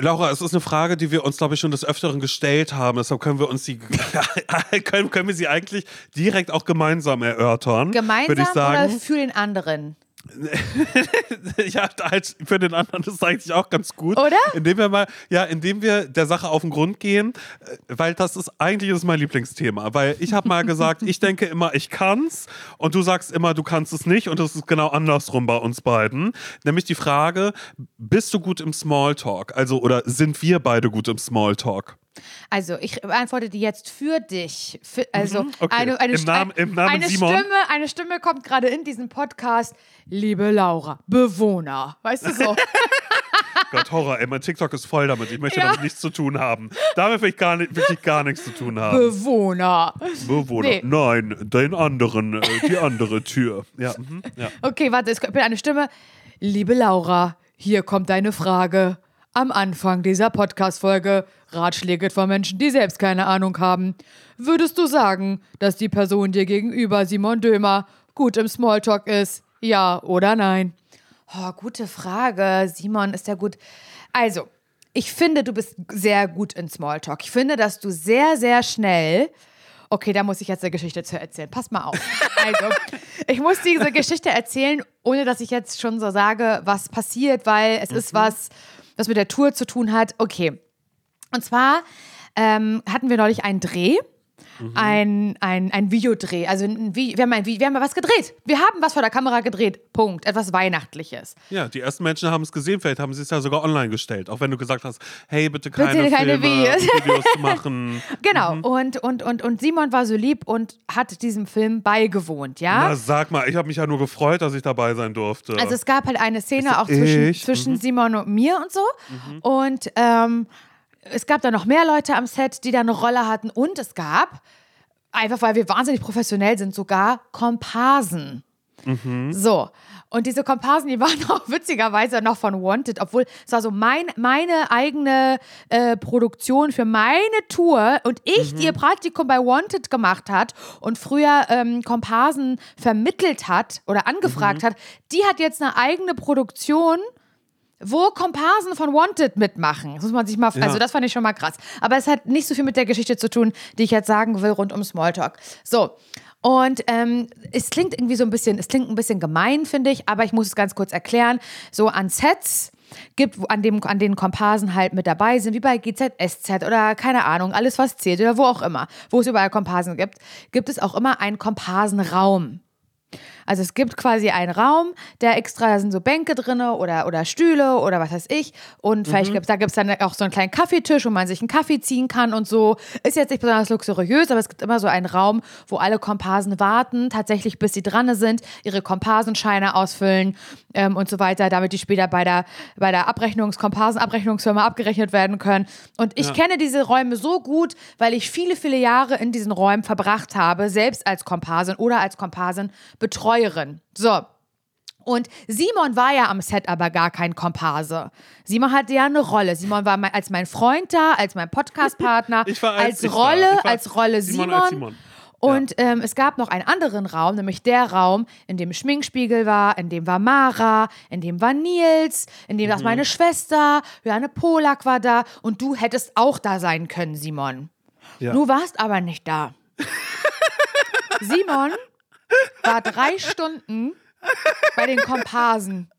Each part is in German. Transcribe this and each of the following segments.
Laura, es ist eine Frage, die wir uns, glaube ich, schon des Öfteren gestellt haben. Deshalb können wir uns die können, können wir sie eigentlich direkt auch gemeinsam erörtern. Gemeinsam ich sagen. oder für den anderen? ja, halt für den anderen ist es eigentlich auch ganz gut. Oder? Indem wir mal, ja, indem wir der Sache auf den Grund gehen, äh, weil das ist eigentlich ist mein Lieblingsthema. Weil ich habe mal gesagt, ich denke immer, ich kann's und du sagst immer, du kannst es nicht und das ist genau andersrum bei uns beiden. Nämlich die Frage, bist du gut im Smalltalk? Also, oder sind wir beide gut im Smalltalk? Also, ich beantworte die jetzt für dich. Für, also, Mhm, okay. eine, eine, Im Namen- im Namen eine, Simon? Stimme, eine Stimme kommt gerade in diesen Podcast. Liebe Laura, Bewohner. Weißt du so? Gott, Horror, ey, mein TikTok ist voll damit. Ich möchte Ja. damit nichts zu tun haben. Damit will ich gar, nicht, wirklich gar nichts zu tun haben. Bewohner. Bewohner. Nee. Nein, den anderen, äh, die andere Tür. Ja, mhm, ja. Okay, warte, es kommt eine Stimme. Liebe Laura, hier kommt deine Frage. Am Anfang dieser Podcast-Folge Ratschläge von Menschen, die selbst keine Ahnung haben. Würdest du sagen, dass die Person dir gegenüber, Simon Dömer, gut im Smalltalk ist? Ja oder nein? Oh, gute Frage. Simon, ist ja gut. Also, ich finde, du bist sehr gut in Smalltalk. Ich finde, dass du sehr, sehr schnell. Okay, da muss ich jetzt eine Geschichte zu erzählen. Pass mal auf. Also, ich muss diese Geschichte erzählen, ohne dass ich jetzt schon so sage, was passiert, weil es ist was, was mit der Tour zu tun hat. Okay. Und zwar ähm, hatten wir neulich einen Dreh. Ein, ein, ein Videodreh. Also ein, wir, haben ein, wir haben was gedreht. Wir haben was vor der Kamera gedreht. Punkt. Etwas Weihnachtliches. ja, die ersten Menschen haben es gesehen. Vielleicht haben sie es ja sogar online gestellt. Auch wenn du gesagt hast, hey, bitte keine, Bitte keine Filme, Videos. Videos machen. Genau. Und, und, und, und Simon war so lieb und hat diesem Film beigewohnt, ja? Na, sag mal, ich habe mich ja nur gefreut, dass ich dabei sein durfte. Also es gab halt eine Szene auch ich? zwischen, Mhm. zwischen Simon und mir und so. Und ähm, es gab da noch mehr Leute am Set, die da eine Rolle hatten. Und es gab, einfach weil wir wahnsinnig professionell sind, sogar Komparsen. Mhm. So. Und diese Komparsen, die waren auch witzigerweise noch von Wanted, obwohl es war so mein, meine eigene äh, Produktion für meine Tour und ich, Mhm. die ihr Praktikum bei Wanted gemacht hat und früher ähm, Komparsen vermittelt hat oder Mhm. angefragt hat, die hat jetzt eine eigene Produktion wo Komparsen von Wanted mitmachen. Das muss man sich mal, also das fand ich schon mal krass. Aber es hat nicht so viel mit der Geschichte zu tun, die ich jetzt sagen will rund um Smalltalk. So. Und ähm, es klingt irgendwie so ein bisschen, es klingt ein bisschen gemein, finde ich, aber ich muss es ganz kurz erklären. So an Sets gibt, an, dem, an denen Komparsen halt mit dabei sind, wie bei GZSZ oder keine Ahnung, alles was zählt oder wo auch immer, wo es überall Komparsen gibt, gibt es auch immer einen Komparsenraum. Also es gibt quasi einen Raum, der extra, da sind so Bänke drinne oder, oder Stühle oder was weiß ich. Und vielleicht gibt's, da gibt es dann auch so einen kleinen Kaffeetisch, wo man sich einen Kaffee ziehen kann und so. Ist jetzt nicht besonders luxuriös, aber es gibt immer so einen Raum, wo alle Komparsen warten, tatsächlich bis sie dran sind, ihre Komparsenscheine ausfüllen ähm, und so weiter, damit die später bei der, bei der Abrechnungs-, Komparsenabrechnungsfirma abgerechnet werden können. Und ich kenne diese Räume so gut, weil ich viele, viele Jahre in diesen Räumen verbracht habe, selbst als Komparsin oder als Komparsenbetreuerin. So. Und Simon war ja am Set aber gar kein Komparse. Simon hatte ja eine Rolle. Simon war mein, als mein Freund da, als mein Podcastpartner, Ich war als als. Rolle, als Rolle Simon Simon. als Simon. Und ähm, es gab noch einen anderen Raum, nämlich der Raum, in dem Schminkspiegel war, in dem war Mara, in dem war Nils, in dem Mhm. meine Schwester, Johanne Polak war da und du hättest auch da sein können, Simon. Ja. Du warst aber nicht da. Simon war drei Stunden bei den Komparsen.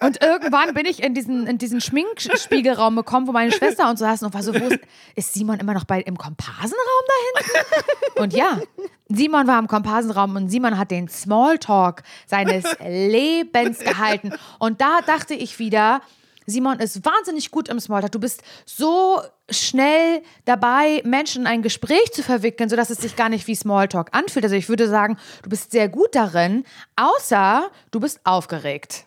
Und irgendwann bin ich in diesen, in diesen Schminkspiegelraum gekommen, wo meine Schwester und so saßen und war so, wo ist, ist Simon immer noch bei, im Komparsenraum da hinten? Und ja, Simon war im Komparsenraum und Simon hat den Smalltalk seines Lebens gehalten. Und da dachte ich wieder, Simon ist wahnsinnig gut im Smalltalk. Du bist so schnell dabei, Menschen in ein Gespräch zu verwickeln, sodass es sich gar nicht wie Smalltalk anfühlt. Also ich würde sagen, du bist sehr gut darin, außer du bist aufgeregt.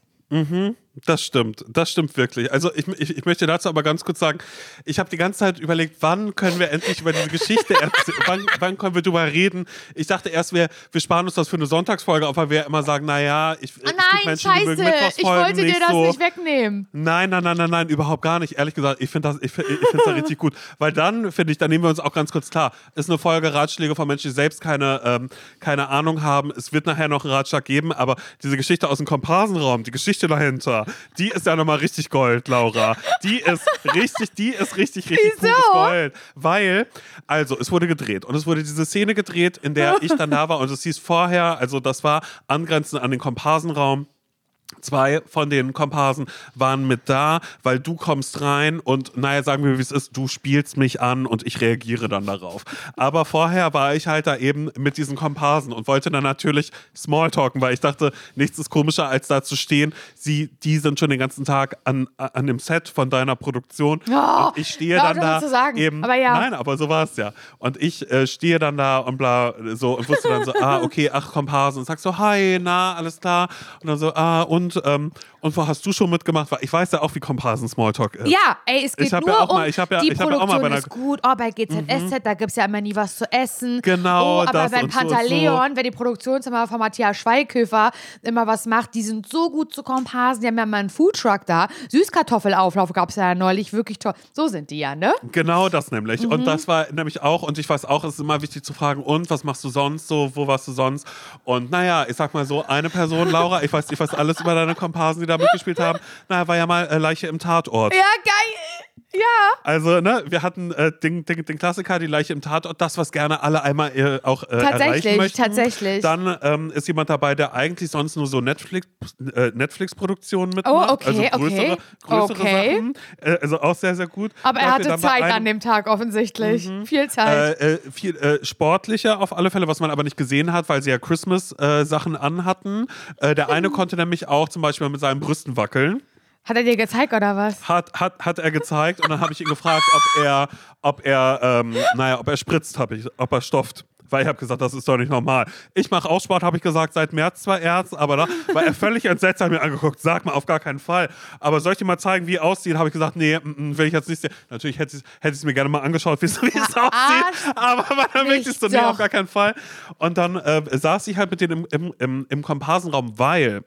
Das stimmt, das stimmt wirklich. Also ich, ich, ich möchte dazu aber ganz kurz sagen, ich habe die ganze Zeit überlegt, wann können wir endlich über diese Geschichte erzählen, wann, wann können wir darüber reden. Ich dachte erst, wir, wir sparen uns das für eine Sonntagsfolge, aber wir immer sagen, naja, ich, Ah es gibt nein, Menschen, die mögen scheiße, ich wollte dir das so. nicht wegnehmen. Nein, nein, nein, nein, nein, überhaupt gar nicht. Ehrlich gesagt, ich finde das, ich, ich finde da richtig gut. Weil dann, finde ich, dann nehmen wir uns auch ganz kurz klar, ist eine Folge Ratschläge von Menschen, die selbst keine, ähm, keine Ahnung haben. Es wird nachher noch einen Ratschlag geben, aber diese Geschichte aus dem Komparsenraum, die Geschichte dahinter, Laura. Die ist ja nochmal richtig Gold, Laura. Die ist richtig, die ist richtig, richtig Wieso? pures Gold. Weil, also, es wurde gedreht und es wurde diese Szene gedreht, in der ich dann da war und es hieß vorher, also das war angrenzend an den Komparsenraum. Zwei von den Komparsen waren mit da, weil du kommst rein und naja, sagen wir, wie es ist, du spielst mich an und ich reagiere dann darauf. Aber vorher war ich halt da eben mit diesen Komparsen und wollte dann natürlich Smalltalken, weil ich dachte, nichts ist komischer, als da zu stehen. Sie, die sind schon den ganzen Tag an, an dem Set von deiner Produktion Oh, und ich stehe auf, dann da zu sagen. eben. Aber ja. Nein, aber so war es ja. Und ich äh, stehe dann da und bla so und wusste dann so, ah, okay, ach, Komparsen. Und sag so, hi, na, alles klar. Und dann so, ah, und, ähm, und wo hast du schon mitgemacht? Ich weiß ja auch, wie Komparsen Smalltalk ist. Ja, ey, es geht Ich hab nur ja auch um mal- ich hab ja- die ich hab ja auch mal Produktion bei ist gut. Oh, bei GZSZ, da gibt es ja immer nie was zu essen. Genau, Oh, aber beim und so. Pantaleon, wenn die Produktionszimmer von Matthias Schweighöfer immer was macht, die sind so gut zu Komparsen. Die haben ja mal einen Foodtruck da. Süßkartoffelauflauf gab es ja neulich, wirklich toll. So sind die ja, ne? Genau das nämlich. Mhm. Und das war nämlich auch, und ich weiß auch, es ist immer wichtig zu fragen, und was machst du sonst so, wo warst du sonst? Und naja, ich sag mal so, eine Person, Laura, ich weiß, ich weiß alles über deine Komparsen, die da mitgespielt haben, naja, war ja mal äh, Leiche im Tatort. Ja, geil. Ja. Also, ne, wir hatten äh, den, den, den Klassiker, die Leiche im Tatort, das, was gerne alle einmal äh, auch äh, Tatsächlich, erreichen möchten. tatsächlich. Dann ähm, ist jemand dabei, der eigentlich sonst nur so Netflix, äh, Netflix-Produktionen mitmacht. Oh, okay, also größere, okay. größere Okay. Sachen. Äh, also auch sehr, sehr gut. Aber er hatte Zeit einem- an dem Tag offensichtlich. Viel Zeit. äh, äh, viel äh, sportlicher auf alle Fälle, was man aber nicht gesehen hat, weil sie ja Christmas-Sachen anhatten. Äh, der eine konnte nämlich auch zum Beispiel mit seinen Brüsten wackeln. Hat er dir gezeigt oder was? Hat, hat, hat er gezeigt und dann habe ich ihn gefragt, ob er, ob er, ähm, naja, ob er spritzt, hab ich, ob er stofft. Weil ich habe gesagt, das ist doch nicht normal. Ich mache auch Sport, habe ich gesagt, seit März zwar erst, aber da war er völlig entsetzt, hat mir angeguckt. Sag mal, auf gar keinen Fall. Aber soll ich dir mal zeigen, wie es aussieht? Habe ich gesagt, nee, mm, mm, will ich jetzt nicht sehen. Natürlich hätte ich es mir gerne mal angeschaut, wie es es aussieht. Aber dann wirklich so, nee, auf gar keinen Fall. Und dann äh, saß ich halt mit denen im, im, im, im Komparsenraum, weil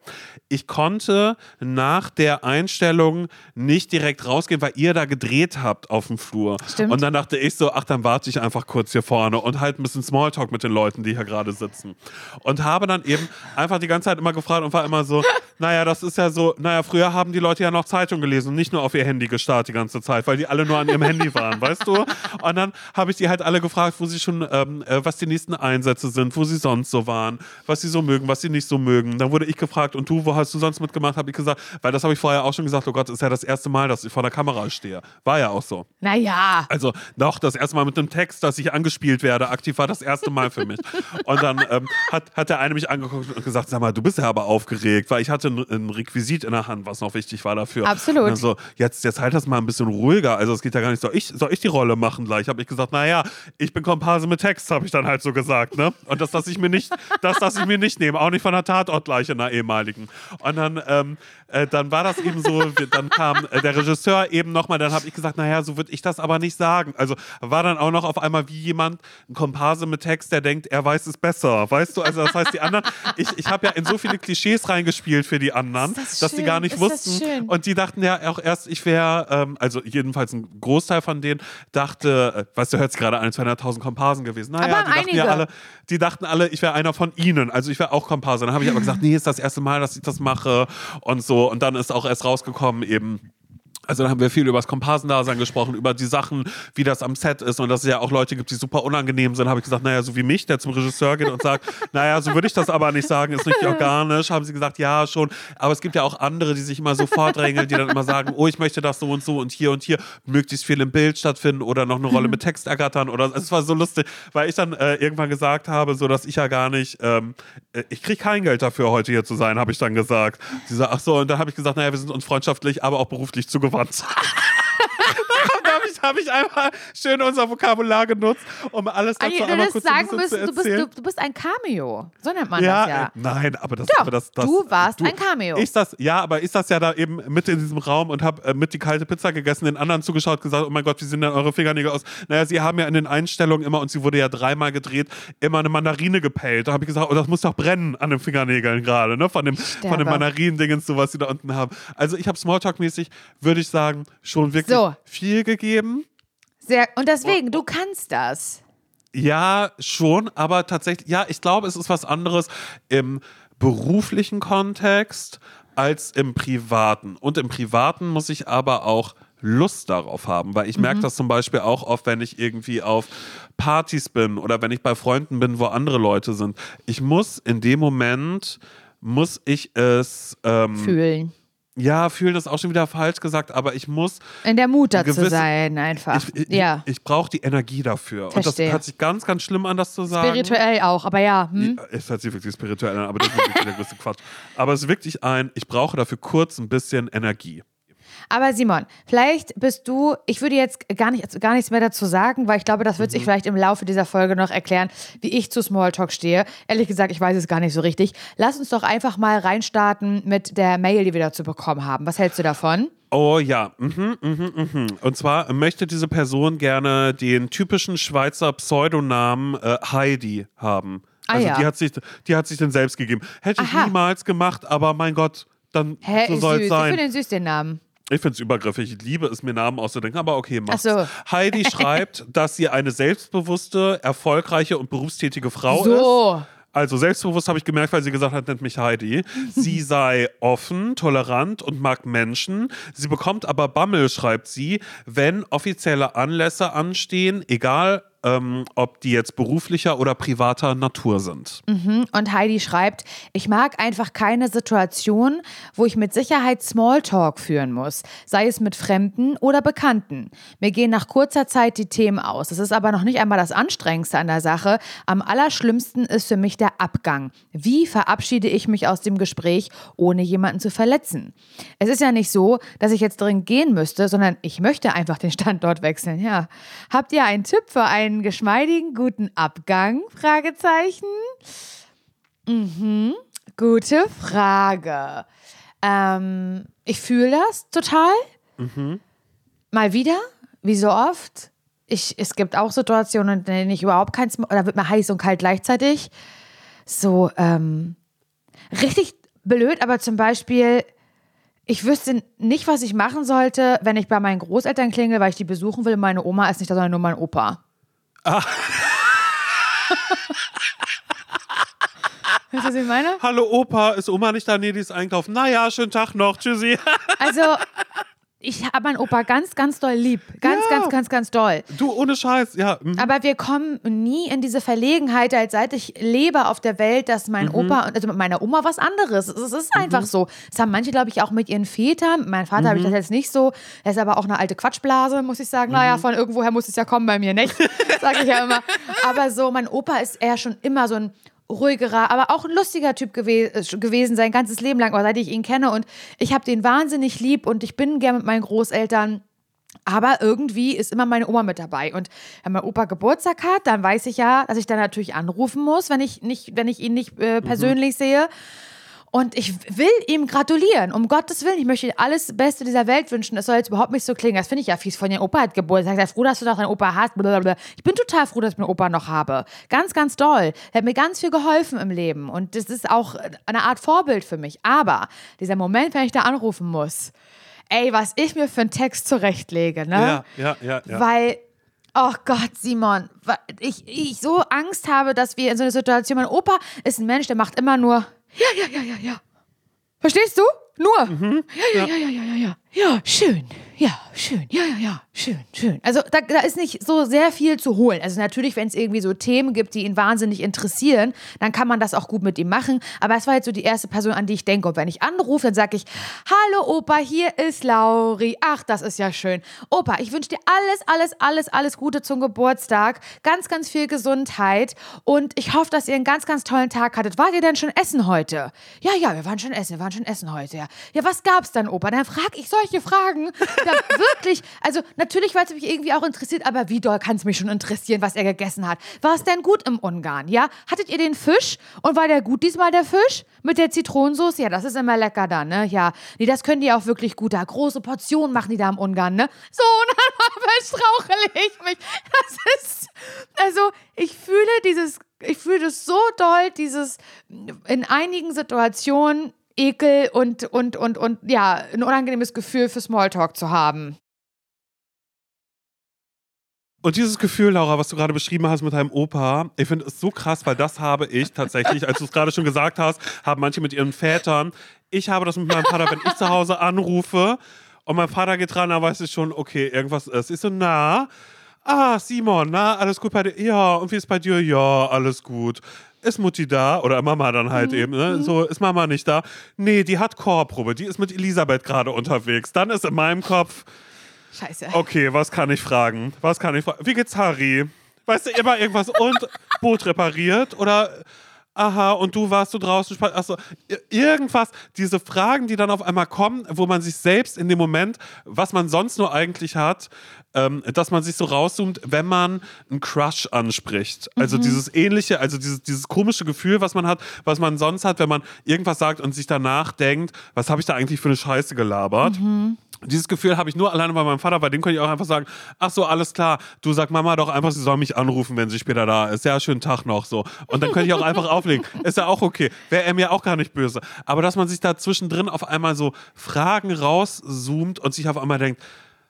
ich konnte nach der Einstellung nicht direkt rausgehen, weil ihr da gedreht habt auf dem Flur. Stimmt. Und dann dachte ich so, ach, dann warte ich einfach kurz hier vorne und halt ein bisschen Smalltalk mit den Leuten, die hier gerade sitzen. Und habe dann eben einfach die ganze Zeit immer gefragt und war immer so, naja, das ist ja so, naja, früher haben die Leute ja noch Zeitung gelesen und nicht nur auf ihr Handy gestarrt die ganze Zeit, weil die alle nur an ihrem Handy waren, weißt du? Und dann habe ich die halt alle gefragt, wo sie schon, ähm, äh, was die nächsten Einsätze sind, wo sie sonst so waren, was sie so mögen, was sie nicht so mögen. Dann wurde ich gefragt, und du, wo hast du sonst mitgemacht? Habe ich gesagt, weil das habe ich vorher auch schon gesagt, oh Gott, ist ja das erste Mal, dass ich vor der Kamera stehe. War ja auch so. Naja. Also noch das erste Mal mit einem Text, dass ich angespielt werde, aktiv war das erste Mal für mich. Und dann ähm, hat, hat der eine mich angeguckt und gesagt, sag mal, du bist ja aber aufgeregt, weil ich hatte ein, ein Requisit in der Hand, was noch wichtig war dafür. Absolut. So, jetzt, jetzt halt das mal ein bisschen ruhiger. Also es geht ja gar nicht, soll ich, soll ich die Rolle machen gleich? Habe ich gesagt, naja, ich bin Komparse mit Text, habe ich dann halt so gesagt. Ne? Und das lasse ich mir nicht, das lasse ich mir nicht nehmen, auch nicht von der Tatortleiche einer ehemaligen. Und dann, ähm, äh, dann war das eben so, dann kam äh, der Regisseur eben nochmal, dann habe ich gesagt, naja, so würde ich das aber nicht sagen. Also war dann auch noch auf einmal wie jemand, ein Komparse mit Text, der denkt, er weiß es besser. Weißt du, also das heißt, die anderen, ich, ich habe ja in so viele Klischees reingespielt für die anderen, das dass die schön, gar nicht ist wussten. Und die dachten ja auch erst, ich wäre, ähm, also jedenfalls ein Großteil von denen dachte, äh, weißt du, hört sich gerade an, als wären da 1000 Komparsen gewesen. Naja, Aber die dachten ja einige. alle, die dachten alle, ich wäre einer von ihnen. Also ich wäre auch Komparse. Dann habe ich aber gesagt, nee, ist das erste Mal, dass ich das mache und so. Und dann ist auch erst rausgekommen eben. Also dann haben wir viel über das Komparsendasein gesprochen, über die Sachen, wie das am Set ist und dass es ja auch Leute gibt, die super unangenehm sind. Habe ich gesagt, naja, so wie mich, der zum Regisseur geht und sagt, naja, so würde ich das aber nicht sagen, ist nicht organisch. Haben sie gesagt, ja, schon. Aber es gibt ja auch andere, die sich immer so vordrängeln, die dann immer sagen, oh, ich möchte das so und so und hier und hier möglichst viel im Bild stattfinden oder noch eine Rolle mit Text ergattern. Oder es war so lustig, weil ich dann äh, irgendwann gesagt habe, so dass ich ja gar nicht, ähm, äh, ich kriege kein Geld dafür, heute hier zu sein, habe ich dann gesagt. Sie sagt, ach so, und dann habe ich gesagt, naja, wir sind uns freundschaftlich, aber auch beruflich zugewandt. Da habe ich, einfach schön unser Vokabular genutzt, um alles dazu Eigentlich, du einmal kurz ein sagen bisschen müssen, zu du bist, erzählen. du, du bist ein Cameo. So nennt man Ja, das ja. äh, nein, aber das, Doch, aber das, das du warst ein Cameo. Ich das, ja, aber ich saß ja da eben mit in diesem Raum und habe äh, mit die kalte Pizza gegessen, den anderen zugeschaut, gesagt, oh mein Gott, wie sehen denn eure Fingernägel aus? Naja, sie haben ja in den Einstellungen immer, und sie wurde ja dreimal gedreht, immer eine Mandarine gepellt. Da habe ich gesagt, oh, das muss doch brennen an den Fingernägeln gerade, ne? Von dem, von dem. Mandarinendingens, so was sie da unten haben. Also ich habe Smalltalk-mäßig, würde ich sagen, schon wirklich So. viel gegeben. Sehr, und deswegen, du kannst das. Ja, schon, aber tatsächlich, ja, ich glaube, es ist was anderes im beruflichen Kontext als im Privaten. Und im Privaten muss ich aber auch Lust darauf haben, weil ich merke das zum Beispiel auch oft, wenn ich irgendwie auf Partys bin oder wenn ich bei Freunden bin, wo andere Leute sind. Ich muss in dem Moment, muss ich es ähm, Fühlen. Ja, fühlen ist auch schon wieder falsch gesagt, aber ich muss In der Mut dazu gewisse- sein, einfach. ich, ich, ja. ich brauche die Energie dafür. Und das Verstehe. hört sich ganz, ganz schlimm an, das zu sagen. Spirituell auch, aber ja. Hm? Ja, Es hört sich wirklich spirituell an, aber das ist wirklich der größte Quatsch. Aber es ist wirklich ein, ich brauche dafür kurz ein bisschen Energie. Aber Simon, vielleicht bist du, ich würde jetzt gar, nicht, gar nichts mehr dazu sagen, weil ich glaube, das wird Mhm. sich vielleicht im Laufe dieser Folge noch erklären, wie ich zu Smalltalk stehe. Ehrlich gesagt, ich weiß es gar nicht so richtig. Lass uns doch einfach mal reinstarten mit der Mail, die wir dazu bekommen haben. Was hältst du davon? Oh ja, mhm, mhm, mhm. Und zwar möchte diese Person gerne den typischen Schweizer Pseudonamen äh, Heidi haben. Ah, Also ja. die hat sich, die hat sich den selbst gegeben. Hätte ich Aha. niemals gemacht, aber mein Gott, dann Hä, so soll es Ich sein. finde den süß, den Namen. Ich finde es übergriffig. Ich liebe es, mir Namen auszudenken, aber okay, mach's. Ach so. Heidi schreibt, dass sie eine selbstbewusste, erfolgreiche und berufstätige Frau ist. So. Also selbstbewusst habe ich gemerkt, weil sie gesagt hat, nennt mich Heidi. Sie sei offen, tolerant und mag Menschen. Sie bekommt aber Bammel, schreibt sie, wenn offizielle Anlässe anstehen, egal ähm, ob die jetzt beruflicher oder privater Natur sind. Und Heidi schreibt, ich mag einfach keine Situation, wo ich mit Sicherheit Smalltalk führen muss, sei es mit Fremden oder Bekannten. Mir gehen nach kurzer Zeit die Themen aus. Das ist aber noch nicht einmal das Anstrengendste an der Sache. Am allerschlimmsten ist für mich der Abgang. Wie verabschiede ich mich aus dem Gespräch, ohne jemanden zu verletzen? Es ist ja nicht so, dass ich jetzt dringend gehen müsste, sondern ich möchte einfach den Standort wechseln. Ja. Habt ihr einen Tipp für einen geschmeidigen, guten Abgang? Fragezeichen. Mhm. Gute Frage. Ähm, ich fühle das total. Mal wieder, wie so oft. Ich, es gibt auch Situationen, in denen ich überhaupt kein Sm oder wird mir heiß und kalt gleichzeitig. So, ähm, richtig blöd, aber zum Beispiel, ich wüsste nicht, was ich machen sollte, wenn ich bei meinen Großeltern klingel, weil ich die besuchen will. Meine Oma ist nicht da, sondern nur mein Opa. Weißt du, was ich meine? Hallo Opa, ist Oma nicht da? Nee, die ist einkaufen. Naja, schönen Tag noch, tschüssi. Also, ich habe meinen Opa ganz, ganz doll lieb. Ganz, Ja. ganz, ganz, ganz doll. Du, ohne Scheiß, ja. mhm. Aber wir kommen nie in diese Verlegenheit, als seit ich lebe auf der Welt, dass mein Opa, also mit meiner Oma was anderes. Es ist einfach so. Das haben manche, glaube ich, auch mit ihren Vätern. Meinem Vater habe ich das jetzt nicht so. Er ist aber auch eine alte Quatschblase, muss ich sagen. Naja, von irgendwoher muss es ja kommen bei mir, nicht? Sage ich ja immer. Aber so, mein Opa ist eher schon immer so ein ruhigerer, aber auch ein lustiger Typ gewe äh, gewesen, sein ganzes Leben lang, aber seit ich ihn kenne. Und ich habe den wahnsinnig lieb und ich bin gern mit meinen Großeltern. Aber irgendwie ist immer meine Oma mit dabei. Und wenn mein Opa Geburtstag hat, dann weiß ich ja, dass ich dann natürlich anrufen muss, wenn ich, nicht, wenn ich ihn nicht äh, persönlich sehe. Und ich will ihm gratulieren, um Gottes Willen. Ich möchte ihm alles Beste dieser Welt wünschen. Es soll jetzt überhaupt nicht so klingen. Das finde ich ja fies von dir. Opa hat Geburtstag. Sei froh, dass du noch deinen Opa hast. Blablabla. Ich bin total froh, dass ich meinen Opa noch habe. Ganz, ganz doll. Er hat mir ganz viel geholfen im Leben. Und das ist auch eine Art Vorbild für mich. Aber dieser Moment, wenn ich da anrufen muss, ey, was ich mir für einen Text zurechtlege, ne? ja, ja, ja, ja. Weil, oh Gott, Simon, ich, ich so Angst habe, dass wir in so einer Situation, mein Opa ist ein Mensch, der macht immer nur, ja, ja, ja, ja, ja. Verstehst du? Nur. Ja, ja, ja, ja, ja, ja, ja. Ja, schön. Ja, schön. Ja, ja, ja. Schön, schön. Also da, da ist nicht so sehr viel zu holen. Also natürlich, wenn es irgendwie so Themen gibt, die ihn wahnsinnig interessieren, dann kann man das auch gut mit ihm machen. Aber es war jetzt so die erste Person, an die ich denke. Und wenn ich anrufe, dann sage ich, hallo Opa, hier ist Lauri. Ach, das ist ja schön. Opa, ich wünsche dir alles, alles, alles, alles Gute zum Geburtstag. Ganz, ganz viel Gesundheit. Und ich hoffe, dass ihr einen ganz, ganz tollen Tag hattet. Wart ihr denn schon essen heute? Ja, ja, wir waren schon essen. Wir waren schon essen heute, ja. Ja, was gab's dann, Opa? Dann frage ich solche Fragen. Da wirklich, also natürlich, weil es mich irgendwie auch interessiert, aber wie doll kann es mich schon interessieren, was er gegessen hat? War es denn gut im Ungarn, ja? Hattet ihr den Fisch? Und war der gut diesmal, der Fisch? Mit der Zitronensauce? Ja, das ist immer lecker da, ne? Ja. Nee, das können die auch wirklich gut da. Große Portionen machen die da im Ungarn, ne? So, und dann verstrauchle ich mich. Das ist, also, ich fühle dieses, ich fühle das so doll, dieses, in einigen Situationen Ekel und, und, und, und ja, ein unangenehmes Gefühl für Smalltalk zu haben. Und dieses Gefühl, Laura, was du gerade beschrieben hast mit deinem Opa, ich finde es so krass, weil das habe ich tatsächlich, als du es gerade schon gesagt hast, haben manche mit ihren Vätern. Ich habe das mit meinem Vater, wenn ich zu Hause anrufe und mein Vater geht ran, dann weiß ich schon, okay, irgendwas ist. Ich so, na, ah, Simon, na, alles gut bei dir? Ja, und wie ist bei dir? Ja, alles gut. Ist Mutti da? Oder Mama dann halt eben, ne? So, ist Mama nicht da? Nee, die hat Chorprobe, die ist mit Elisabeth gerade unterwegs. Dann ist in meinem Kopf, Scheiße. okay, was kann ich fragen? Was kann ich fragen? Wie geht's Harry? Weißt du, immer irgendwas und Boot repariert oder aha, und du warst du draußen, i- irgendwas, diese Fragen, die dann auf einmal kommen, wo man sich selbst in dem Moment, was man sonst nur eigentlich hat, ähm, dass man sich so rauszoomt, wenn man einen Crush anspricht. Also dieses ähnliche, also dieses, dieses komische Gefühl, was man hat, was man sonst hat, wenn man irgendwas sagt und sich danach denkt, was habe ich da eigentlich für eine Scheiße gelabert? Dieses Gefühl habe ich nur alleine bei meinem Vater, bei dem könnte ich auch einfach sagen, ach so, alles klar, du sag Mama doch einfach, sie soll mich anrufen, wenn sie später da ist. Ja, schönen Tag noch so. Und dann könnte ich auch einfach auflegen. Ist ja auch okay. Wäre er mir auch gar nicht böse. Aber dass man sich da zwischendrin auf einmal so Fragen rauszoomt und sich auf einmal denkt,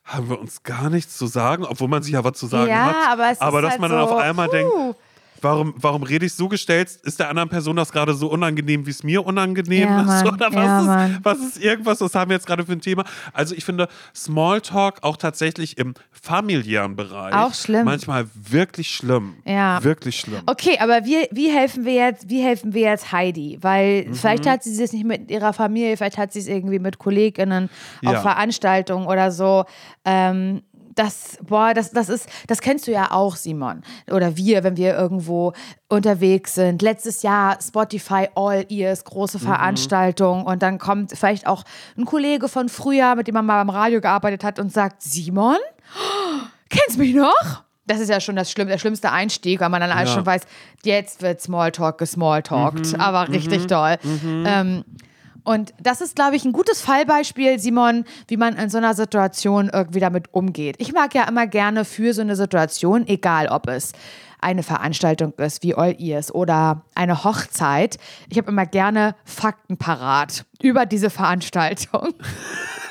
haben wir uns gar nichts zu sagen, obwohl man sich ja was zu sagen ja, hat. aber es aber ist dass halt man so, dann auf einmal denkt, puh. Warum, warum rede ich so gestellt? Ist der anderen Person das gerade so unangenehm, wie es mir unangenehm Ja, ist? Oder was, Ja, ist, was ist irgendwas? Was haben wir jetzt gerade für ein Thema? Also ich finde Smalltalk auch tatsächlich im familiären Bereich Auch schlimm. manchmal wirklich schlimm. Ja. Wirklich schlimm. Okay, aber wie, wie helfen wir jetzt, wie helfen wir jetzt Heidi? Weil Mhm. vielleicht hat sie es nicht mit ihrer Familie, vielleicht hat sie es irgendwie mit KollegInnen auf Ja. Veranstaltungen oder so. Ähm, das, boah, das, das ist, das kennst du ja auch, Simon. Oder wir, wenn wir irgendwo unterwegs sind. Letztes Jahr Spotify All Ears, große Veranstaltung. Und dann kommt vielleicht auch ein Kollege von früher, mit dem man mal beim Radio gearbeitet hat und sagt, Simon? Kennst mich noch? Das ist ja schon das Schlimm, der schlimmste Einstieg, weil man dann alles Ja. schon weiß, jetzt wird Smalltalk gesmalltalkt, aber richtig doll. Ähm, und das ist, glaube ich, ein gutes Fallbeispiel, Simon, wie man in so einer Situation irgendwie damit umgeht. Ich mag ja immer gerne für so eine Situation, egal ob es eine Veranstaltung ist wie All Ears oder eine Hochzeit, ich habe immer gerne Fakten parat über diese Veranstaltung.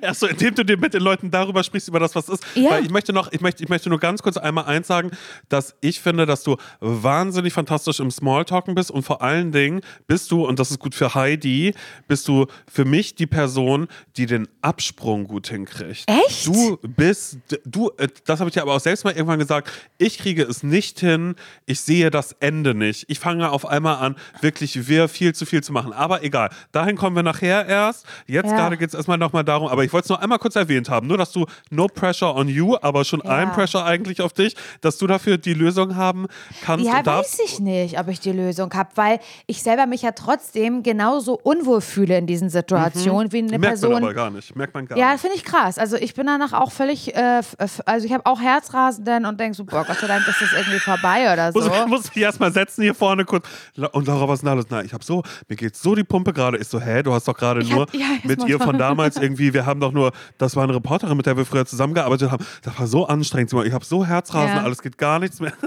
Erst so, indem du dir mit den Leuten darüber sprichst, über das, was ist. Ja. Weil ich möchte noch, ich möchte, ich möchte nur ganz kurz einmal eins sagen, dass ich finde, dass du wahnsinnig fantastisch im Smalltalken bist und vor allen Dingen bist du, und das ist gut für Heidi, bist du für mich die Person, die den Absprung gut hinkriegt. Echt? Du bist, du, äh, das habe ich dir aber auch selbst mal irgendwann gesagt, ich kriege es nicht hin, ich sehe das Ende nicht. Ich fange auf einmal an, wirklich wir viel zu viel zu machen. Aber egal, dahin kommen wir nachher erst. Jetzt Ja. gerade geht es erstmal nochmal darum, aber ich wollte es nur einmal kurz erwähnt haben, nur dass du no pressure on you, aber schon Ja. ein Pressure eigentlich auf dich, dass du dafür die Lösung haben kannst Ja, und darfst. weiß ich nicht, ob ich die Lösung habe, weil ich selber mich ja trotzdem genauso unwohl fühle in diesen Situationen wie eine Merkt Person. man aber gar nicht. Merkt man gar Ja, nicht. finde ich krass. Also ich bin danach auch völlig, äh, f- also ich habe auch Herzrasen dann und denke so, boah, Gott sei Dank ist das irgendwie vorbei oder so. Muss, muss mich erstmal setzen hier vorne kurz. Und Laura, was ist denn alles? Na, ich habe so, mir geht so die Pumpe gerade. Ich so, hä, du hast doch gerade Ich nur hab- ja, mit ihr von damals irgendwie, wir haben doch nur, das war eine Reporterin, mit der wir früher zusammengearbeitet haben. Das war so anstrengend. Ich habe so Herzrasen, Ja. alles geht gar nichts mehr.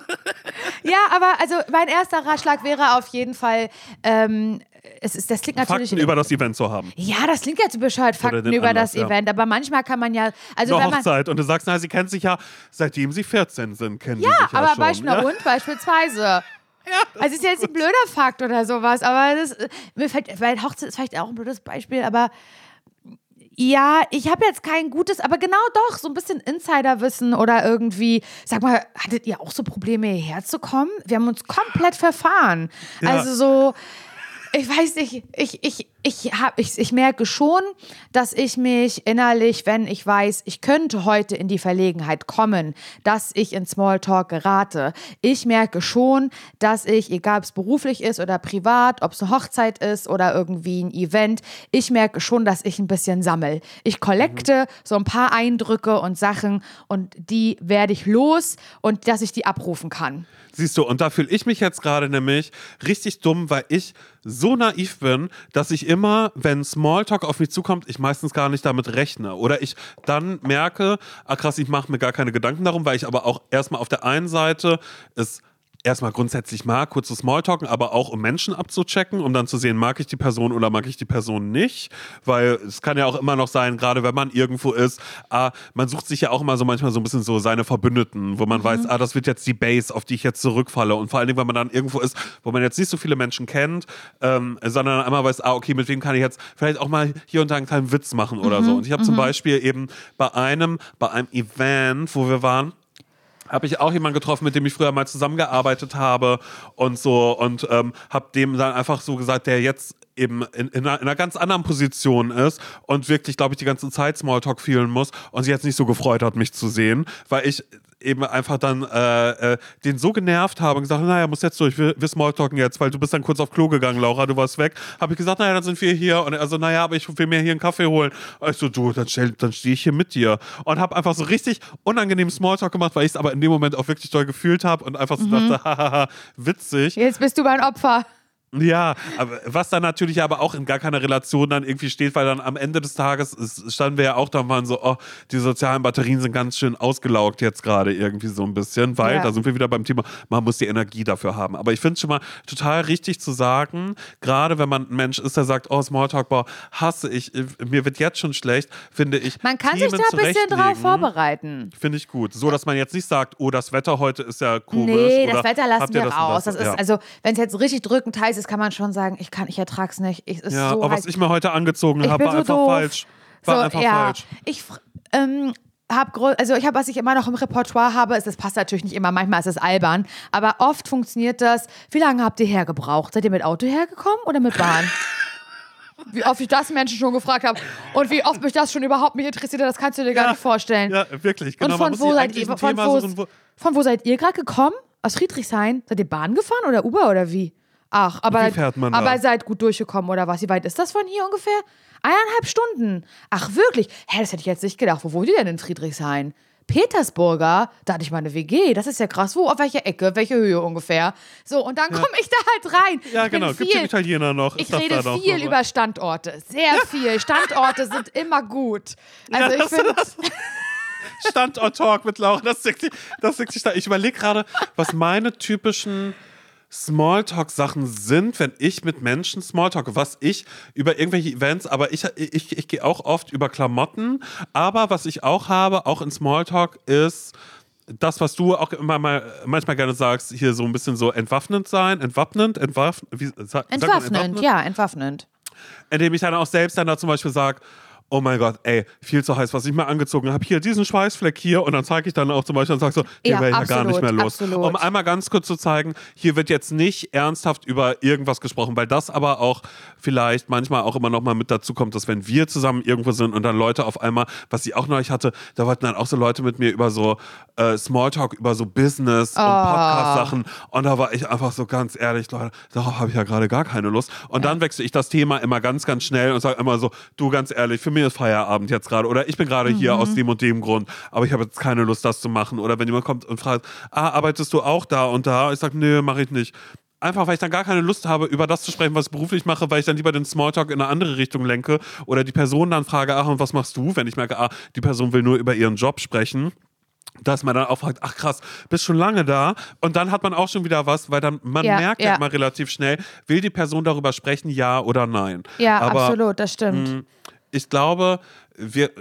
Ja, aber also mein erster Ratschlag wäre auf jeden Fall, ähm, es ist, das klingt natürlich. Fakten über das Event zu haben. ja, das klingt jetzt bescheuert, Fakten über Anlass, das ja. Event, aber manchmal kann man ja, also Eine wenn man, Hochzeit. Und du sagst, na, sie kennt sich ja, seitdem sie 14 sind, kennen sie Ja, sich ja aber schon. Beispiel ja? und beispielsweise. also ist jetzt ein blöder Fakt oder sowas, aber das mir fällt, weil Hochzeit ist vielleicht auch ein blödes Beispiel, aber ja, ich habe jetzt kein gutes, aber genau doch, so ein bisschen Insiderwissen oder irgendwie, sag mal, hattet ihr auch so Probleme hierher zu kommen? Wir haben uns komplett verfahren. Ja. Also so, ich weiß nicht, ich, ich, ich, hab, ich, ich merke schon, dass ich mich innerlich, wenn ich weiß, ich könnte heute in die Verlegenheit kommen, dass ich in Smalltalk gerate. Ich merke schon, dass ich, egal ob es beruflich ist oder privat, ob es eine Hochzeit ist oder irgendwie ein Event, ich merke schon, dass ich ein bisschen sammel. Ich kollekte so ein paar Eindrücke und Sachen und die werde ich los und dass ich die abrufen kann. Siehst du, und da fühle ich mich jetzt gerade nämlich richtig dumm, weil ich so naiv bin, dass ich immer, wenn Smalltalk auf mich zukommt, ich meistens gar nicht damit rechne. Oder ich dann merke, ah krass, ich mache mir gar keine Gedanken darum, weil ich aber auch erstmal auf der einen Seite es erstmal grundsätzlich mag, kurz zu Smalltalken, aber auch um Menschen abzuchecken, um dann zu sehen, mag ich die Person oder mag ich die Person nicht. Weil es kann ja auch immer noch sein, gerade wenn man irgendwo ist, ah, man sucht sich ja auch immer so manchmal so ein bisschen so seine Verbündeten, wo man mhm. weiß, ah, das wird jetzt die Base, auf die ich jetzt zurückfalle. Und vor allen Dingen, wenn man dann irgendwo ist, wo man jetzt nicht so viele Menschen kennt, ähm, sondern einmal weiß, ah, okay, mit wem kann ich jetzt vielleicht auch mal hier und da einen kleinen Witz machen oder mhm. so. Und ich habe mhm. zum Beispiel eben bei einem, bei einem Event, wo wir waren, habe ich auch jemanden getroffen, mit dem ich früher mal zusammengearbeitet habe und so und ähm, habe dem dann einfach so gesagt, der jetzt eben in, in, einer, in, einer, ganz anderen Position ist und wirklich, glaube ich, die ganze Zeit Smalltalk fühlen muss und sich jetzt nicht so gefreut hat, mich zu sehen, weil ich eben einfach dann äh, äh, den so genervt habe und gesagt, naja, muss jetzt durch, wir, wir Smalltalken jetzt, weil du bist dann kurz auf Klo gegangen, Laura, du warst weg. Habe ich gesagt, naja, dann sind wir hier und also, naja, aber ich will mir hier einen Kaffee holen. Ich so, du, dann, stell, dann stehe ich hier mit dir. Und habe einfach so richtig unangenehm Smalltalk gemacht, weil ich es aber in dem Moment auch wirklich toll gefühlt habe und einfach so mhm. dachte, hahaha, witzig. Jetzt bist du mein Opfer. Ja, aber was dann natürlich aber auch in gar keiner Relation dann irgendwie steht, weil dann am Ende des Tages standen wir ja auch da und waren so, oh, die sozialen Batterien sind ganz schön ausgelaugt jetzt gerade irgendwie so ein bisschen, weil ja. da sind wir wieder beim Thema, man muss die Energie dafür haben. Aber ich finde es schon mal total richtig zu sagen, gerade wenn man ein Mensch ist, der sagt, oh, Smalltalk, boah, hasse ich, mir wird jetzt schon schlecht, finde ich. Man kann Themen sich da ein bisschen drauf vorbereiten. Finde ich gut. So, dass man jetzt nicht sagt, oh, das Wetter heute ist ja komisch. Nee, das Wetter lassen wir raus. Das, das ist, ja. also, wenn es jetzt richtig drückend heiß ist, kann man schon sagen, ich kann, ich ertrag's nicht. Ich, ist ja, so aber was ich mir heute angezogen habe, war so einfach doof. falsch. War so, einfach ja, falsch. Ich ähm, habe also ich habe, was ich immer noch im Repertoire habe, ist, das passt natürlich nicht immer, manchmal ist es albern, aber oft funktioniert das. Wie lange habt ihr hergebraucht? Seid ihr mit Auto hergekommen oder mit Bahn? Wie oft ich das Menschen schon gefragt habe und wie oft mich das schon überhaupt mich interessiert, das kannst du dir gar ja, nicht vorstellen. Ja, wirklich. Genau, und von wo, seid ihr, von, wo, von wo seid ihr gerade gekommen? Aus Friedrichshain? Seid ihr Bahn gefahren oder Uber oder wie? Ach, aber, Wie fährt man aber seid gut durchgekommen oder was? Wie weit ist das von hier ungefähr? Eineinhalb Stunden. Ach, wirklich? Hä, das hätte ich jetzt nicht gedacht. Wo wohnt ihr denn in Friedrichshain? Petersburger, da hatte ich mal eine WG. Das ist ja krass. Wo, auf welcher Ecke, welche Höhe ungefähr? So, und dann ja. komme ich da halt rein. Ja, ich genau. Gibt es Italiener noch? Ich rede viel über Standorte. Sehr viel. Standorte sind immer gut. Also ja, ich finde. Standort-Talk mit Laura, das ist das ist da. Ich überlege gerade, was meine typischen Smalltalk-Sachen sind, wenn ich mit Menschen Smalltalk, was ich über irgendwelche Events, aber ich, ich, ich gehe auch oft über Klamotten, aber was ich auch habe, auch in Smalltalk, ist das, was du auch immer mal manchmal gerne sagst, hier so ein bisschen so entwaffnend sein, entwaffnend, entwaffnend, wie, sag, entwaffnend, entwaffnend? ja, entwaffnend. Indem ich dann auch selbst dann da zum Beispiel sage, oh mein Gott, ey, viel zu heiß, was ich mal angezogen habe. Hier, diesen Schweißfleck hier. Und dann zeige ich dann auch zum Beispiel und sage so, hier ja, wäre ich ja gar nicht mehr los. Absolut. Um einmal ganz kurz zu zeigen, hier wird jetzt nicht ernsthaft über irgendwas gesprochen, weil das aber auch vielleicht manchmal auch immer noch mal mit dazu kommt, dass wenn wir zusammen irgendwo sind und dann Leute auf einmal, was ich auch neulich hatte, da wollten dann auch so Leute mit mir über so äh, Smalltalk, über so Business oh. und Podcast-Sachen. Und da war ich einfach so ganz ehrlich, Leute, darauf habe ich ja gerade gar keine Lust. Und ja. dann wechsle ich das Thema immer ganz, ganz schnell und sage immer so, du ganz ehrlich, für mich mir ist Feierabend jetzt gerade oder ich bin gerade mhm. hier aus dem und dem Grund, aber ich habe jetzt keine Lust, das zu machen. Oder wenn jemand kommt und fragt, ah, arbeitest du auch da und da? Ich sage, nee, mache ich nicht. Einfach, weil ich dann gar keine Lust habe, über das zu sprechen, was ich beruflich mache, weil ich dann lieber den Smalltalk in eine andere Richtung lenke oder die Person dann frage, ach, und was machst du? Wenn ich merke, ah, die Person will nur über ihren Job sprechen dass man dann auch fragt, ach krass, bist schon lange da und dann hat man auch schon wieder was, weil dann man ja, merkt ja. immer relativ schnell, will die Person darüber sprechen, ja oder nein. Ja, Aber, absolut, das stimmt. Mh, ich glaube, wir,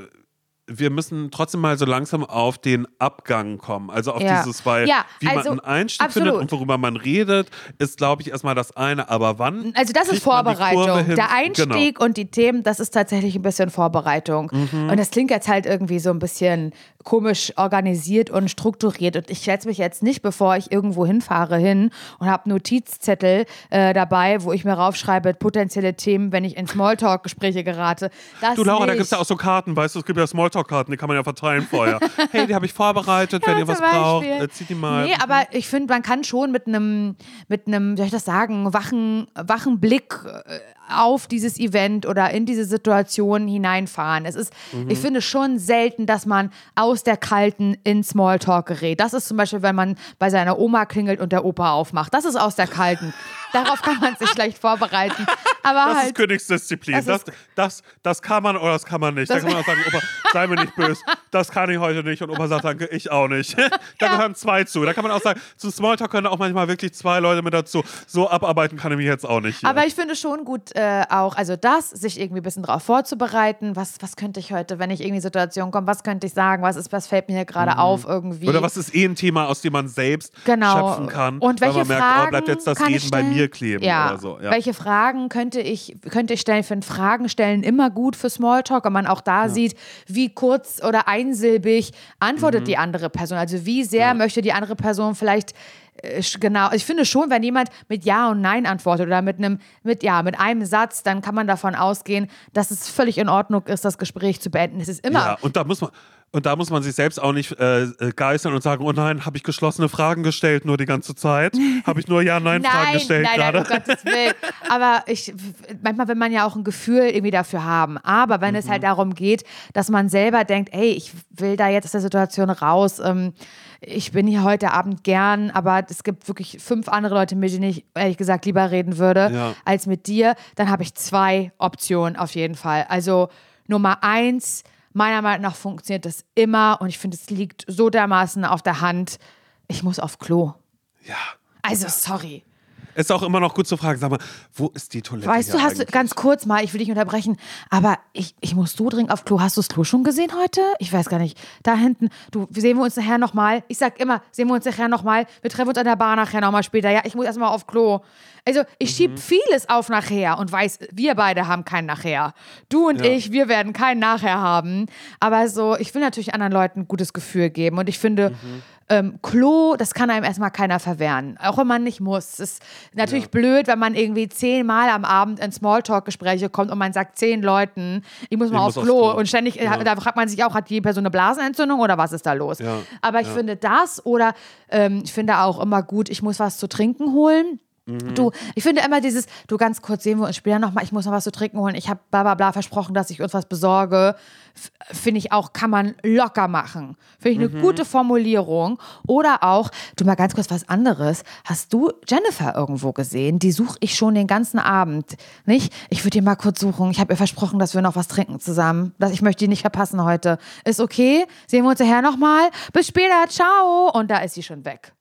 wir müssen trotzdem mal so langsam auf den Abgang kommen. Also auf ja. dieses, weil ja, wie also, man einen Einstieg absolut. findet und worüber man redet, ist, glaube ich, erstmal das eine. Aber wann? Also das ist Vorbereitung. Der Einstieg genau. und die Themen, das ist tatsächlich ein bisschen Vorbereitung. Mhm. Und das klingt jetzt halt irgendwie so ein bisschen komisch organisiert und strukturiert. Und ich setze mich jetzt nicht, bevor ich irgendwo hinfahre, hin und habe Notizzettel äh, dabei, wo ich mir raufschreibe, potenzielle Themen, wenn ich in Smalltalk-Gespräche gerate. Das du, Laura, nicht. da gibt es ja auch so Karten, weißt du, es gibt ja Smalltalk-Karten, die kann man ja verteilen vorher. hey, die habe ich vorbereitet, ja, wenn ihr was braucht, äh, zieht die mal. Nee, aber ich finde, man kann schon mit einem, mit einem, wie soll ich das sagen, wachen, wachen Blick äh, auf dieses Event oder in diese Situation hineinfahren. Es ist, mhm. ich finde schon selten, dass man aus der Kalten in Smalltalk gerät. Das ist zum Beispiel, wenn man bei seiner Oma klingelt und der Opa aufmacht. Das ist aus der Kalten. Darauf kann man sich schlecht vorbereiten. Aber das halt, ist Königsdisziplin. das Das, das, das, kann man oder das kann man nicht. da kann man auch sagen, Opa, sei mir nicht böse. Das kann ich heute nicht. Und Opa sagt, danke, ich auch nicht. da gehören zwei zu. Da kann man auch sagen, zum Smalltalk können auch manchmal wirklich zwei Leute mit dazu. So abarbeiten kann ich mich jetzt auch nicht. Hier. aber ich finde schon gut äh, auch, also das, sich irgendwie ein bisschen darauf vorzubereiten, was, was könnte ich heute, wenn ich irgendwie in die Situation komme, was könnte ich sagen, was ist, was fällt mir hier gerade auf irgendwie. Mhm. oder was ist eh ein Thema, aus dem man selbst genau. schöpfen kann? Und welche man merkt, Fragen oh, bleibt jetzt das Reden bei stellen? Mir kleben ja. oder so. Ja. Welche Fragen könnte ich, könnte ich stellen? Ich finde Fragen stellen immer gut für Smalltalk, und man auch da sieht, wie kurz oder einsilbig antwortet Mhm. die andere Person. Also wie sehr möchte die andere Person vielleicht genau. Ich finde schon, wenn jemand mit Ja und Nein antwortet oder mit einem, mit ja, mit einem Satz, dann kann man davon ausgehen, dass es völlig in Ordnung ist, das Gespräch zu beenden. Es ist immer Ja, und da muss man. Und da muss man sich selbst auch nicht äh, äh, geißeln und sagen, oh nein, habe ich geschlossene Fragen gestellt nur die ganze Zeit? Habe ich nur Ja-Nein-Fragen Nein, gestellt nein, nein, gerade? um Gottes Willen. Aber ich, manchmal will man ja auch ein Gefühl irgendwie dafür haben. Aber wenn Mhm. es halt darum geht, dass man selber denkt, ey, ich will da jetzt aus der Situation raus, ähm, ich bin hier heute Abend gern, aber es gibt wirklich fünf andere Leute, mit denen ich ehrlich gesagt lieber reden würde, Ja. als mit dir, dann habe ich zwei Optionen auf jeden Fall. Also Nummer eins, meiner Meinung nach funktioniert das immer und ich finde, es liegt so dermaßen auf der Hand, ich muss auf Klo. Ja. Also sorry. Ist auch immer noch gut zu fragen, sag mal, wo ist die Toilette? Weißt du, hast du ganz kurz mal, ich will dich unterbrechen, aber ich, ich muss so dringend auf Klo. Hast du das Klo schon gesehen heute? Ich weiß gar nicht. Da hinten, du, sehen wir uns nachher nochmal. Ich sag immer, sehen wir uns nachher nochmal. Wir treffen uns an der Bar nachher nochmal später. Ja, ich muss erstmal auf Klo. Also, ich schieb Mhm. vieles auf nachher und weiß, wir beide haben kein nachher. Du und Ja. ich, wir werden kein nachher haben. Aber so, ich will natürlich anderen Leuten ein gutes Gefühl geben und ich finde, Mhm. Ähm, Klo, das kann einem erstmal keiner verwehren. Auch wenn man nicht muss. Es ist natürlich blöd, wenn man irgendwie zehnmal am Abend in Smalltalk-Gespräche kommt und man sagt zehn Leuten, ich muss mal Ich aufs muss aufs Klo. Klo. Und ständig, Ja. da fragt man sich auch, hat die Person eine Blasenentzündung oder was ist da los? Ja. Aber ich finde das oder ähm, ich finde auch immer gut, ich muss was zu trinken holen. Mhm. Du, ich finde immer dieses, du ganz kurz sehen wir uns später nochmal, ich muss noch was zu trinken holen, ich habe bla bla bla versprochen, dass ich uns was besorge. Finde ich auch, kann man locker machen. Finde ich eine Mhm. gute Formulierung. Oder auch, du mal ganz kurz was anderes. Hast du Jennifer irgendwo gesehen? Die suche ich schon den ganzen Abend. Nicht? Ich würde die mal kurz suchen. Ich habe ihr versprochen, dass wir noch was trinken zusammen. Dass ich möchte die nicht verpassen heute. Ist okay? Sehen wir uns nachher nochmal. Bis später. Ciao. Und da ist sie schon weg.